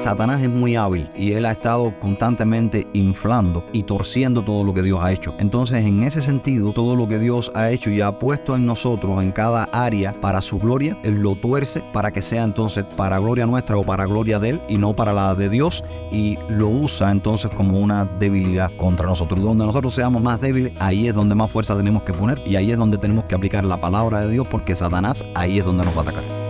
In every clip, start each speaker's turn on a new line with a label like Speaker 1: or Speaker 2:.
Speaker 1: Satanás es muy hábil y él ha estado constantemente inflando y torciendo todo lo que Dios ha hecho. Entonces, en ese sentido, todo lo que Dios ha hecho y ha puesto en nosotros, en cada área, para su gloria, Él lo tuerce para que sea entonces para gloria nuestra o para gloria de Él y no para la de Dios y lo usa entonces como una debilidad contra nosotros. Donde nosotros seamos más débiles, ahí es donde más fuerza tenemos que poner y ahí es donde tenemos que aplicar la palabra de Dios porque Satanás ahí es donde nos va a atacar.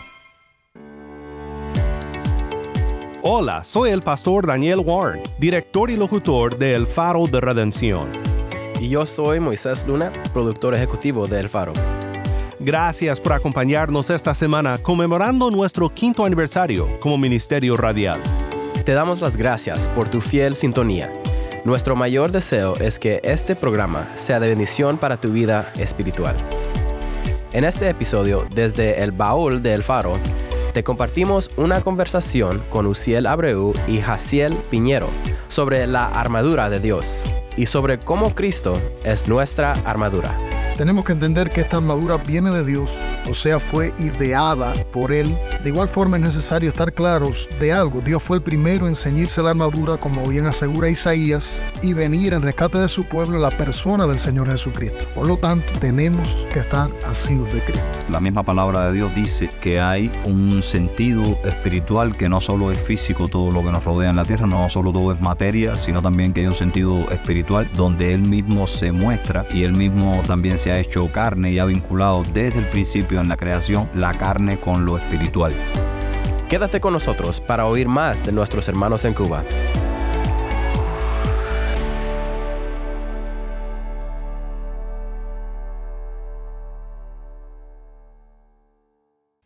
Speaker 2: Hola, soy el pastor Daniel Warren, director y locutor de El Faro de Redención.
Speaker 3: Y yo soy Moisés Luna, productor ejecutivo de El Faro.
Speaker 2: Gracias por acompañarnos esta semana conmemorando nuestro quinto aniversario como Ministerio Radial.
Speaker 3: Te damos las gracias por tu fiel sintonía. Nuestro mayor deseo es que este programa sea de bendición para tu vida espiritual. En este episodio, desde el baúl de El Faro, te compartimos una conversación con Uciel Abreu y Jaciel Piñero sobre la armadura de Dios y sobre cómo Cristo es nuestra armadura.
Speaker 4: Tenemos que entender que esta armadura viene de Dios, o sea, fue ideada por Él. De igual forma es necesario estar claros de algo. Dios fue el primero en ceñirse la armadura, como bien asegura Isaías, y venir en rescate de su pueblo la persona del Señor Jesucristo. Por lo tanto, tenemos que estar asidos de Cristo.
Speaker 1: La misma palabra de Dios dice que hay un sentido espiritual que no solo es físico todo lo que nos rodea en la tierra, no solo todo es materia, sino también que hay un sentido espiritual donde Él mismo se muestra y Él mismo también se ha hecho carne y ha vinculado desde el principio en la creación la carne con lo espiritual.
Speaker 3: Quédate con nosotros para oír más de nuestros hermanos en Cuba.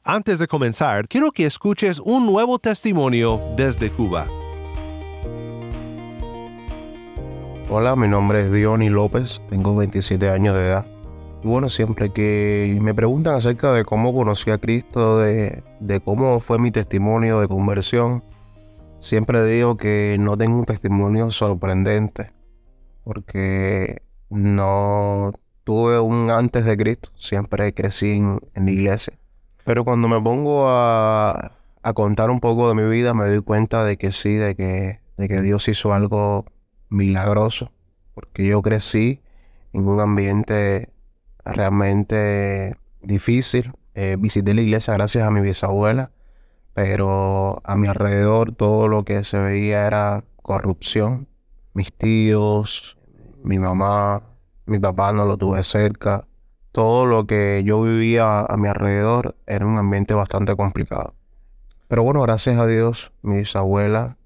Speaker 2: Antes de comenzar, quiero que escuches un nuevo testimonio desde Cuba.
Speaker 5: Hola, mi nombre es Diony López, tengo 27 años de edad. Bueno, siempre que me preguntan acerca de cómo conocí a Cristo, de, de cómo fue mi testimonio de conversión, siempre digo que no tengo un testimonio sorprendente, porque no tuve un antes de Cristo, siempre crecí en, en la iglesia. Pero cuando me pongo a, a, contar un poco de mi vida, me doy cuenta de que sí, de que, de que Dios hizo algo milagroso, porque yo crecí en un ambiente realmente difícil. Eh, visité la iglesia gracias a mi bisabuela, pero a mi alrededor todo lo que se veía era corrupción. Mis tíos, mi mamá, mi papá no lo tuve cerca. Todo lo que yo vivía a mi alrededor era un ambiente bastante complicado. Pero bueno, gracias a Dios, mi bisabuela,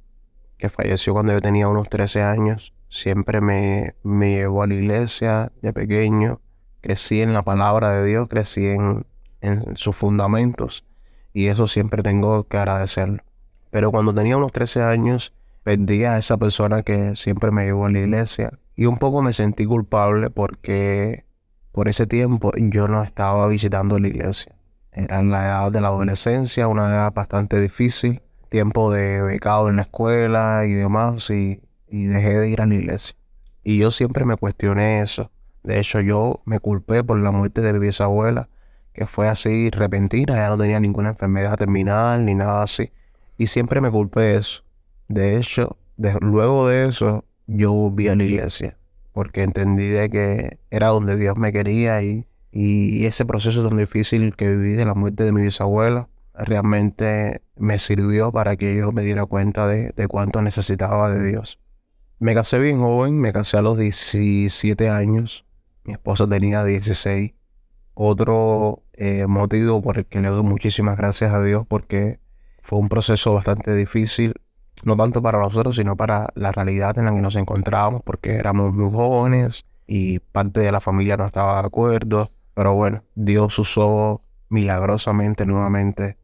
Speaker 5: que falleció cuando yo tenía unos 13 años, siempre me, me llevó a la iglesia de pequeño crecí en la palabra de Dios, crecí en, en sus fundamentos y eso siempre tengo que agradecerlo. Pero cuando tenía unos 13 años, perdí a esa persona que siempre me llevó a la iglesia y un poco me sentí culpable porque por ese tiempo yo no estaba visitando la iglesia. Era en la edad de la adolescencia, una edad bastante difícil, tiempo de becado en la escuela y demás, y, y dejé de ir a la iglesia. Y yo siempre me cuestioné eso. De hecho, yo me culpé por la muerte de mi bisabuela, que fue así repentina, ya no tenía ninguna enfermedad terminal ni nada así. Y siempre me culpé de eso. De hecho, luego de eso, yo volví a la iglesia, porque entendí de que era donde Dios me quería y, y ese proceso tan difícil que viví de la muerte de mi bisabuela realmente me sirvió para que yo me diera cuenta de, de cuánto necesitaba de Dios. Me casé bien joven, me casé a los 17 años mi esposa tenía 16. Otro eh, motivo por el que le doy muchísimas gracias a Dios porque fue un proceso bastante difícil no tanto para nosotros, sino para la realidad en la que nos encontrábamos, porque éramos muy jóvenes y parte de la familia no estaba de acuerdo. Pero bueno, Dios usó milagrosamente nuevamente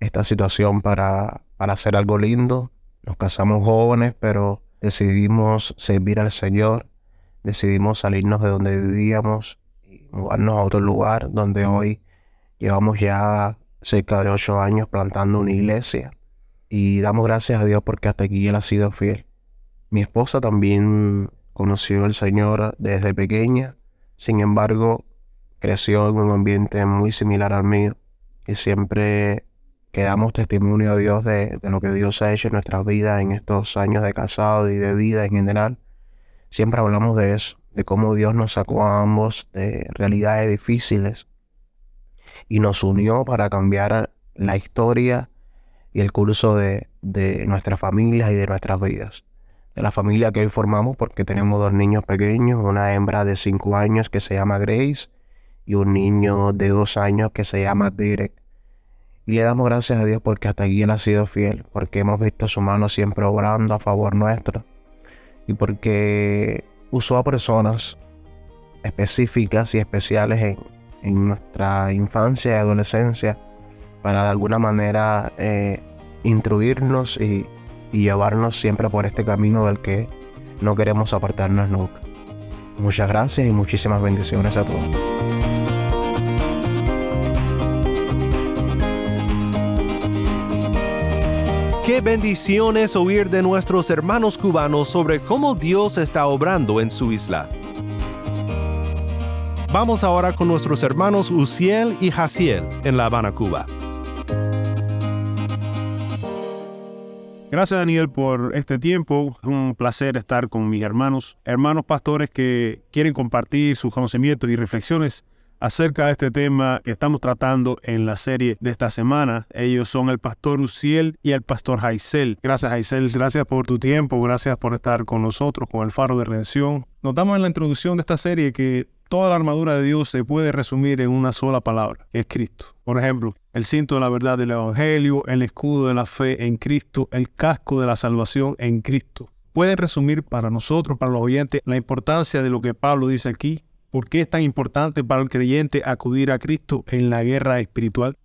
Speaker 5: esta situación para, para hacer algo lindo. Nos casamos jóvenes, pero decidimos servir al Señor, decidimos salirnos de donde vivíamos y mudarnos a otro lugar donde hoy llevamos ya cerca de ocho años plantando una iglesia y damos gracias a Dios porque hasta aquí Él ha sido fiel. Mi esposa también conoció al Señor desde pequeña, sin embargo creció en un ambiente muy similar al mío y siempre quedamos testimonio a Dios de, de, lo que Dios ha hecho en nuestras vidas en estos años de casado y de vida en general. Siempre hablamos de eso, de cómo Dios nos sacó a ambos de realidades difíciles y nos unió para cambiar la historia y el curso de, de nuestras familias y de nuestras vidas. De la familia que hoy formamos porque tenemos dos niños pequeños, una hembra de 5 años que se llama Grace y un niño de 2 años que se llama Derek. Y le damos gracias a Dios porque hasta aquí Él ha sido fiel, porque hemos visto su mano siempre obrando a favor nuestro y porque usó a personas específicas y especiales en, en nuestra infancia y adolescencia para de alguna manera eh, instruirnos y, y llevarnos siempre por este camino del que no queremos apartarnos nunca. Muchas gracias y muchísimas bendiciones a todos.
Speaker 2: Qué bendiciones oír de nuestros hermanos cubanos sobre cómo Dios está obrando en su isla. Vamos ahora con nuestros hermanos Uciel y Jaciel en La Habana, Cuba.
Speaker 6: Gracias Daniel por este tiempo. Es un placer estar con mis hermanos, hermanos pastores que quieren compartir sus conocimientos y reflexiones acerca de este tema que estamos tratando en la serie de esta semana. Ellos son el pastor Uciel y el pastor Jaisel. Gracias Jaisel, gracias por tu tiempo, gracias por estar con nosotros, con el Faro de Redención. Notamos en la introducción de esta serie que toda la armadura de Dios se puede resumir en una sola palabra, que es Cristo. Por ejemplo, el cinto de la verdad del Evangelio, el escudo de la fe en Cristo, el casco de la salvación en Cristo. Puede resumir para nosotros, para los oyentes, la importancia de lo que Pablo dice aquí. ¿Por qué es tan importante para el creyente acudir a Cristo en la guerra espiritual?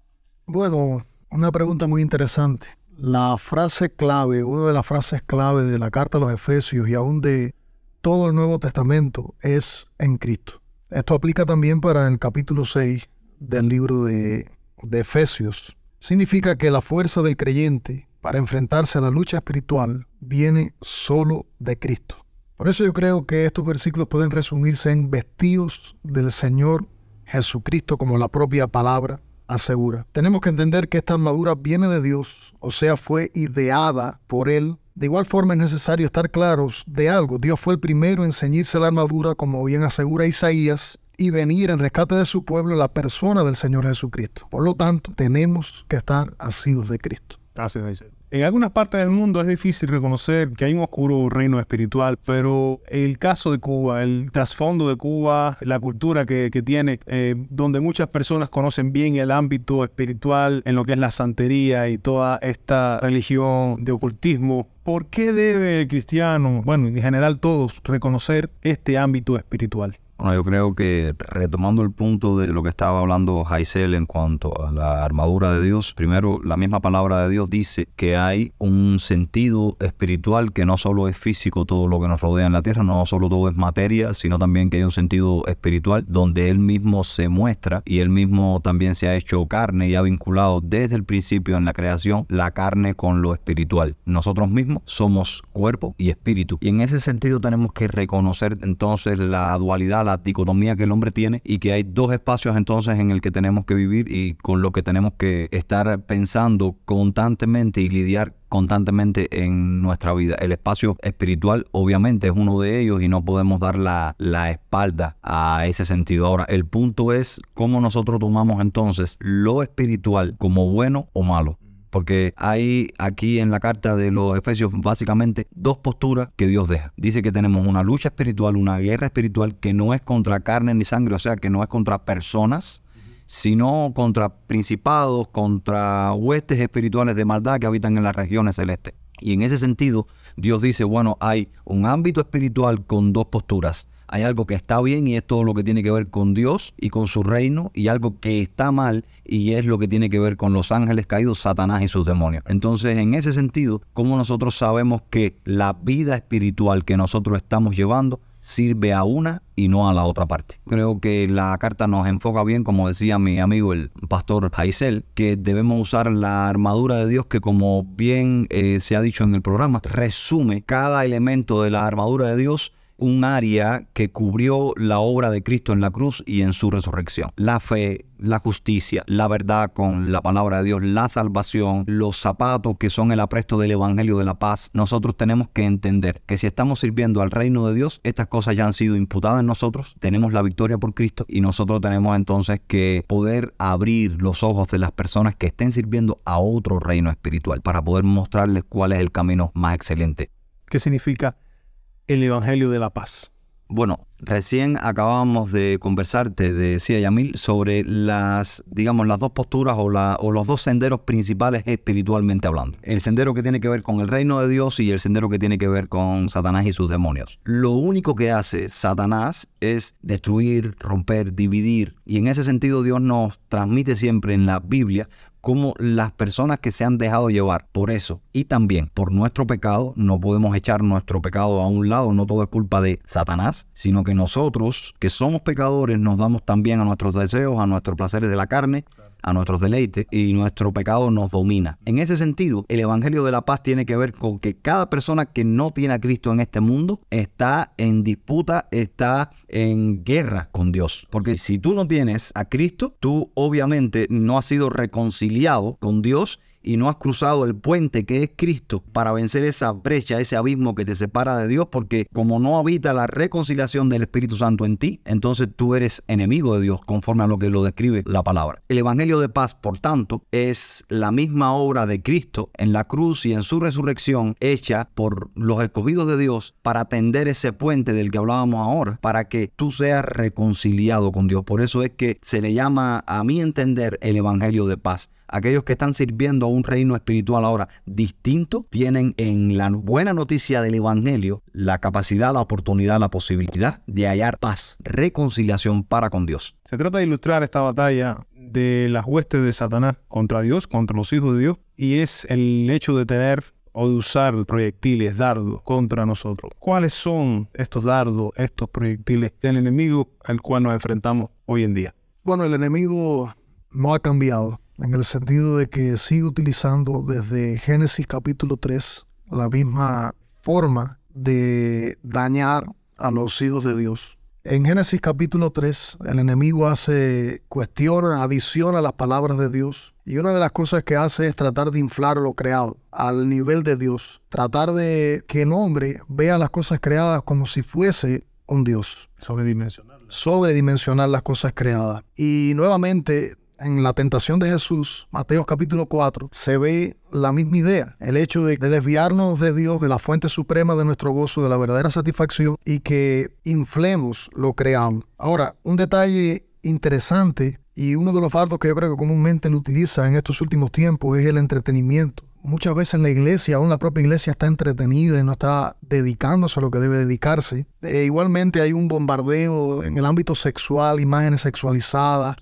Speaker 4: Bueno, una pregunta muy interesante. La frase clave, una de las frases clave de la carta a los Efesios y aún de todo el Nuevo Testamento es en Cristo. Esto aplica también para el capítulo 6 del libro de, de, Efesios. Significa que la fuerza del creyente para enfrentarse a la lucha espiritual viene solo de Cristo. Por eso yo creo que estos versículos pueden resumirse en vestidos del Señor Jesucristo como la propia palabra asegura. Tenemos que entender que esta armadura viene de Dios, o sea, fue ideada por Él de igual forma es necesario estar claros de algo. Dios fue el primero en ceñirse la armadura, como bien asegura Isaías, y venir en rescate de su pueblo la persona del Señor Jesucristo. Por lo tanto, tenemos que estar asidos de Cristo.
Speaker 6: Gracias, En algunas partes del mundo es difícil reconocer que hay un oscuro reino espiritual, pero el caso de Cuba, el trasfondo de Cuba, la cultura que, que tiene, eh, donde muchas personas conocen bien el ámbito espiritual en lo que es la santería y toda esta religión de ocultismo, ¿por qué debe el cristiano, bueno, en general todos, reconocer este ámbito espiritual?
Speaker 1: Bueno, yo creo que retomando el punto de lo que estaba hablando Jaisel en cuanto a la armadura de Dios, primero la misma palabra de Dios dice que hay un sentido espiritual que no solo es físico todo lo que nos rodea en la tierra, no solo todo es materia, sino también que hay un sentido espiritual donde Él mismo se muestra y Él mismo también se ha hecho carne y ha vinculado desde el principio en la creación la carne con lo espiritual. Nosotros mismos somos cuerpo y espíritu y en ese sentido tenemos que reconocer entonces la dualidad la dicotomía que el hombre tiene y que hay dos espacios entonces en el que tenemos que vivir y con lo que tenemos que estar pensando constantemente y lidiar constantemente en nuestra vida. El espacio espiritual obviamente es uno de ellos y no podemos dar la, la, espalda a ese sentido. Ahora, el punto es cómo nosotros tomamos entonces lo espiritual como bueno o malo porque hay aquí en la carta de los Efesios básicamente dos posturas que Dios deja. Dice que tenemos una lucha espiritual, una guerra espiritual que no es contra carne ni sangre, o sea, que no es contra personas, sino contra principados, contra huestes espirituales de maldad que habitan en las regiones celestes. Y en ese sentido, Dios dice, bueno, hay un ámbito espiritual con dos posturas. Hay algo que está bien y es todo lo que tiene que ver con Dios y con su reino y algo que está mal y es lo que tiene que ver con los ángeles caídos, Satanás y sus demonios. Entonces, en ese sentido, ¿cómo nosotros sabemos que la vida espiritual que nosotros estamos llevando sirve a una y no a la otra parte. Creo que la carta nos enfoca bien, como decía mi amigo el pastor Jaisel, que debemos usar la armadura de Dios que como bien eh, se ha dicho en el programa, resume cada elemento de la armadura de Dios un área que cubrió la obra de Cristo en la cruz y en su resurrección. La fe, la justicia, la verdad con la palabra de Dios, la salvación, los zapatos que son el apresto del Evangelio de la paz. Nosotros tenemos que entender que si estamos sirviendo al reino de Dios, estas cosas ya han sido imputadas en nosotros, tenemos la victoria por Cristo y nosotros tenemos entonces que poder abrir los ojos de las personas que estén sirviendo a otro reino espiritual para poder mostrarles cuál es el camino más excelente.
Speaker 6: ¿Qué significa el Evangelio de la Paz?
Speaker 1: Bueno, recién acabábamos de conversar, te decía Yamil, sobre las, digamos, las dos posturas o, o los dos senderos principales espiritualmente hablando. El sendero que tiene que ver con el reino de Dios y el sendero que tiene que ver con Satanás y sus demonios. Lo único que hace Satanás es destruir, romper, dividir. Y en ese sentido Dios nos transmite siempre en la Biblia como las personas que se han dejado llevar por eso y también por nuestro pecado, no podemos echar nuestro pecado a un lado, no todo es culpa de Satanás, sino que nosotros, que somos pecadores, nos damos también a nuestros deseos, a nuestros placeres de la carne a nuestros deleites y nuestro pecado nos domina. En ese sentido, el Evangelio de la Paz tiene que ver con que cada persona que no tiene a Cristo en este mundo está en disputa, está en guerra con Dios. Porque si tú no tienes a Cristo, tú obviamente no has sido reconciliado con Dios y no has cruzado el puente que es Cristo para vencer esa brecha, ese abismo que te separa de Dios, porque como no habita la reconciliación del Espíritu Santo en ti, entonces tú eres enemigo de Dios, conforme a lo que lo describe la palabra. El Evangelio de paz, por tanto, es la misma obra de Cristo en la cruz y en su resurrección, hecha por los escogidos de Dios para tender ese puente del que hablábamos ahora, para que tú seas reconciliado con Dios. Por eso es que se le llama, a mi entender, el Evangelio de paz aquellos que están sirviendo a un reino espiritual ahora distinto, tienen en la buena noticia del Evangelio la capacidad, la oportunidad, la posibilidad de hallar paz, reconciliación para con Dios.
Speaker 6: Se trata de ilustrar esta batalla de las huestes de Satanás contra Dios, contra los hijos de Dios, y es el hecho de tener o de usar proyectiles, dardos contra nosotros. ¿Cuáles son estos dardos, estos proyectiles del enemigo al cual nos enfrentamos hoy en día?
Speaker 4: Bueno, el enemigo no ha cambiado en el sentido de que sigue utilizando desde Génesis capítulo 3 la misma forma de dañar a los hijos de Dios. En Génesis capítulo 3, el enemigo hace, cuestiona, adiciona las palabras de Dios. Y una de las cosas que hace es tratar de inflar lo creado al nivel de Dios. Tratar de que el hombre vea las cosas creadas como si fuese un Dios.
Speaker 6: Sobredimensionar.
Speaker 4: Sobredimensionar las cosas creadas. Y nuevamente en la tentación de Jesús, Mateo capítulo 4, se ve la misma idea, el hecho de, desviarnos de Dios, de la fuente suprema de nuestro gozo, de la verdadera satisfacción y que inflemos lo creamos. Ahora, un detalle interesante y uno de los fardos que yo creo que comúnmente lo utiliza en estos últimos tiempos es el entretenimiento. Muchas veces la iglesia, aún la propia iglesia, está entretenida y no está dedicándose a lo que debe dedicarse. E igualmente hay un bombardeo en el ámbito sexual, imágenes sexualizadas,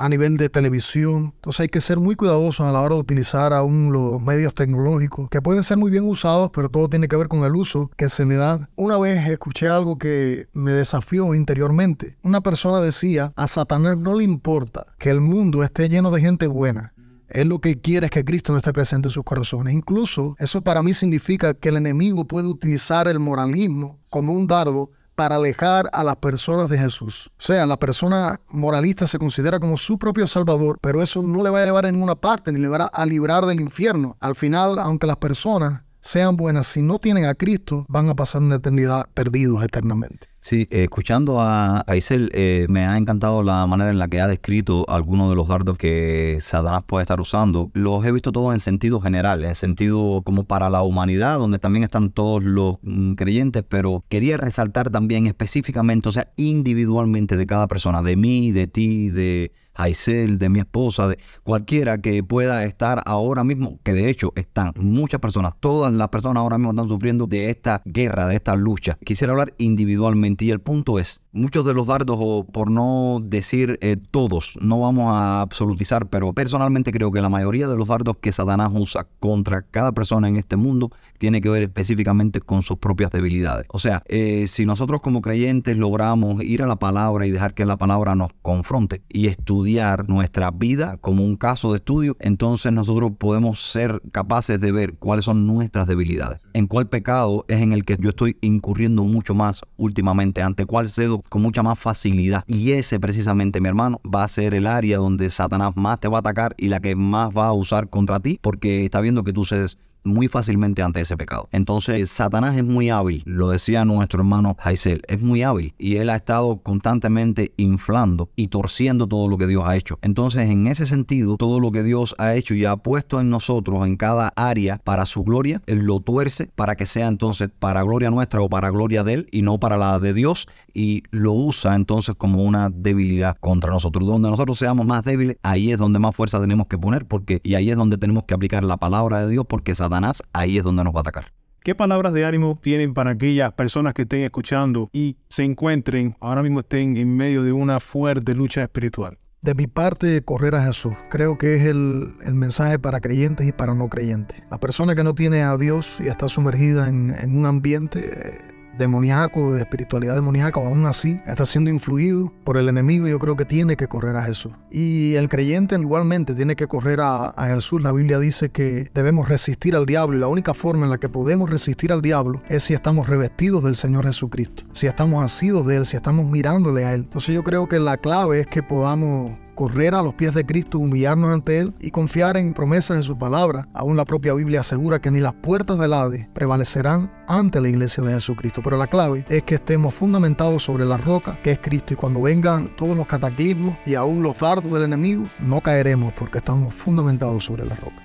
Speaker 4: a nivel de televisión. Entonces hay que ser muy cuidadosos a la hora de utilizar aún los medios tecnológicos, que pueden ser muy bien usados, pero todo tiene que ver con el uso que se le da. Una vez escuché algo que me desafió interiormente. Una persona decía, a Satanás no le importa que el mundo esté lleno de gente buena. Él lo que quiere es que Cristo no esté presente en sus corazones. Incluso eso para mí significa que el enemigo puede utilizar el moralismo como un dardo para alejar a las personas de Jesús. O sea, la persona moralista se considera como su propio Salvador, pero eso no le va a llevar a ninguna parte, ni le va a librar del infierno. Al final, aunque las personas sean buenas, si no tienen a Cristo, van a pasar una eternidad perdidos eternamente.
Speaker 1: Sí, eh, escuchando a Aisel, eh, me ha encantado la manera en la que ha descrito algunos de los dardos que Satanás puede estar usando. Los he visto todos en sentido general, en sentido como para la humanidad, donde también están todos los mm, creyentes, pero quería resaltar también específicamente, o sea, individualmente de cada persona, de mí, de ti, de Aisel, de mi esposa, de cualquiera que pueda estar ahora mismo, que de hecho están muchas personas, todas las personas ahora mismo están sufriendo de esta guerra, de esta lucha. Quisiera hablar individualmente y el punto es, muchos de los dardos, o por no decir eh, todos, no vamos a absolutizar, pero personalmente creo que la mayoría de los dardos que Satanás usa contra cada persona en este mundo tiene que ver específicamente con sus propias debilidades. O sea, eh, si nosotros como creyentes logramos ir a la palabra y dejar que la palabra nos confronte y estudiar nuestra vida como un caso de estudio, entonces nosotros podemos ser capaces de ver cuáles son nuestras debilidades, en cuál pecado es en el que yo estoy incurriendo mucho más últimamente, ante cuál cedo con mucha más facilidad. Y ese precisamente, mi hermano, va a ser el área donde Satanás más te va a atacar y la que más va a usar contra ti porque está viendo que tú cedes muy fácilmente ante ese pecado. Entonces, Satanás es muy hábil, lo decía nuestro hermano Haisel, es muy hábil y él ha estado constantemente inflando y torciendo todo lo que Dios ha hecho. Entonces, en ese sentido, todo lo que Dios ha hecho y ha puesto en nosotros, en cada área, para su gloria, él lo tuerce para que sea entonces para gloria nuestra o para gloria de él y no para la de Dios y lo usa entonces como una debilidad contra nosotros. Donde nosotros seamos más débiles, ahí es donde más fuerza tenemos que poner porque y ahí es donde tenemos que aplicar la palabra de Dios porque Satanás ahí es donde nos va a atacar.
Speaker 6: ¿Qué palabras de ánimo tienen para aquellas personas que estén escuchando y se encuentren, ahora mismo estén en medio de una fuerte lucha espiritual?
Speaker 4: De mi parte, correr a Jesús. Creo que es el, el, mensaje para creyentes y para no creyentes. La persona que no tiene a Dios y está sumergida en, en un ambiente demoníaco, de espiritualidad demoníaca, o aún así está siendo influido por el enemigo, yo creo que tiene que correr a Jesús. Y el creyente igualmente tiene que correr a, a, Jesús. La Biblia dice que debemos resistir al diablo y la única forma en la que podemos resistir al diablo es si estamos revestidos del Señor Jesucristo, si estamos asidos de Él, si estamos mirándole a Él. Entonces yo creo que la clave es que podamos correr a los pies de Cristo, humillarnos ante Él y confiar en promesas de su palabra. Aún la propia Biblia asegura que ni las puertas del Hades prevalecerán ante la iglesia de Jesucristo. Pero la clave es que estemos fundamentados sobre la roca que es Cristo y cuando vengan todos los cataclismos y aún los dardos del enemigo, no caeremos porque estamos fundamentados sobre la roca.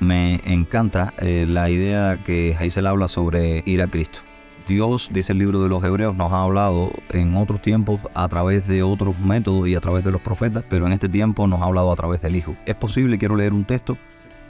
Speaker 1: Me encanta eh, la idea que Hazel habla sobre ir a Cristo. Dios, dice el libro de los Hebreos, nos ha hablado en otros tiempos a través de otros métodos y a través de los profetas, pero en este tiempo nos ha hablado a través del Hijo. Es posible, quiero leer un texto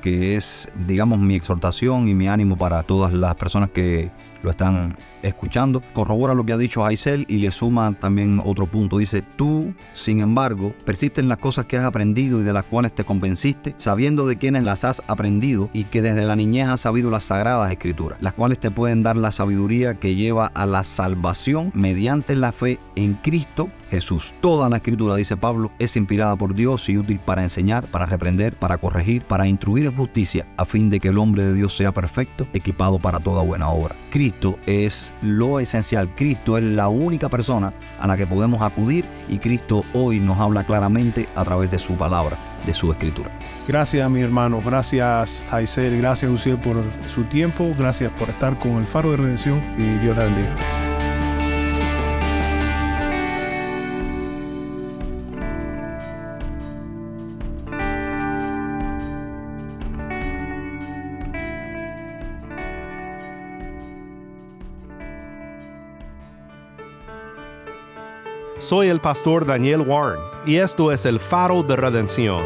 Speaker 1: que es, digamos, mi exhortación y mi ánimo para todas las personas que lo están escuchando. Corrobora lo que ha dicho Aisel y le suma también otro punto. Dice, tú, sin embargo, persiste en las cosas que has aprendido y de las cuales te convenciste, sabiendo de quienes las has aprendido y que desde la niñez has sabido las sagradas escrituras, las cuales te pueden dar la sabiduría que lleva a la salvación mediante la fe en Cristo Jesús. Toda la escritura, dice Pablo, es inspirada por Dios y útil para enseñar, para reprender, para corregir, para instruir en justicia, a fin de que el hombre de Dios sea perfecto, equipado para toda buena obra. Cristo es lo esencial. Cristo es la única persona a la que podemos acudir y Cristo hoy nos habla claramente a través de su palabra, de su escritura.
Speaker 6: Gracias mi hermano, gracias Aisel, gracias Uciel por su tiempo, gracias por estar con el Faro de Redención y Dios te bendiga.
Speaker 2: Soy el pastor Daniel Warren y esto es el faro de redención.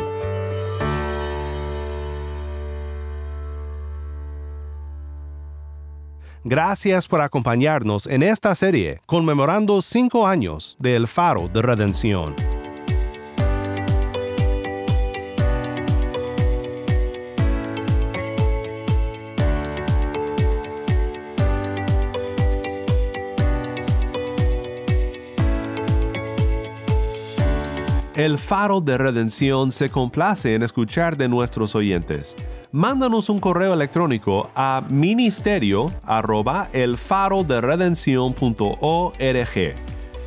Speaker 2: Gracias por acompañarnos en esta serie conmemorando cinco años del faro de redención. El Faro de Redención se complace en escuchar de nuestros oyentes. Mándanos un correo electrónico a ministerio arroba el faro de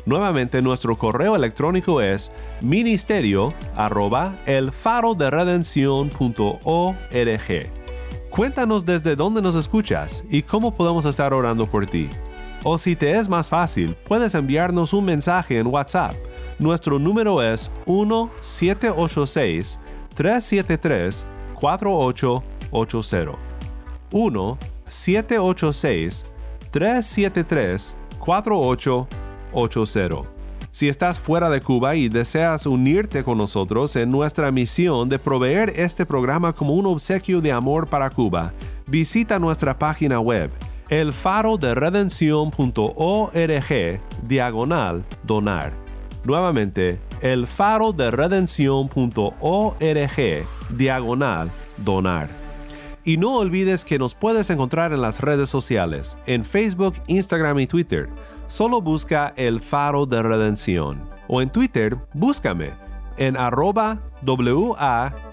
Speaker 2: Nuevamente nuestro correo electrónico es ministerio arroba de Cuéntanos desde dónde nos escuchas y cómo podemos estar orando por ti. O si te es más fácil, puedes enviarnos un mensaje en WhatsApp. Nuestro número es 1-786-373-4880. 1-786-373-4880. Si estás fuera de Cuba y deseas unirte con nosotros en nuestra misión de proveer este programa como un obsequio de amor para Cuba, visita nuestra página web elfaroderedención.org diagonal donar. Nuevamente, elfaroderedención.org diagonal donar. Y no olvides que nos puedes encontrar en las redes sociales, en Facebook, Instagram y Twitter. Solo busca El Faro de Redención. O en Twitter, búscame en arroba W-A-R-N-E.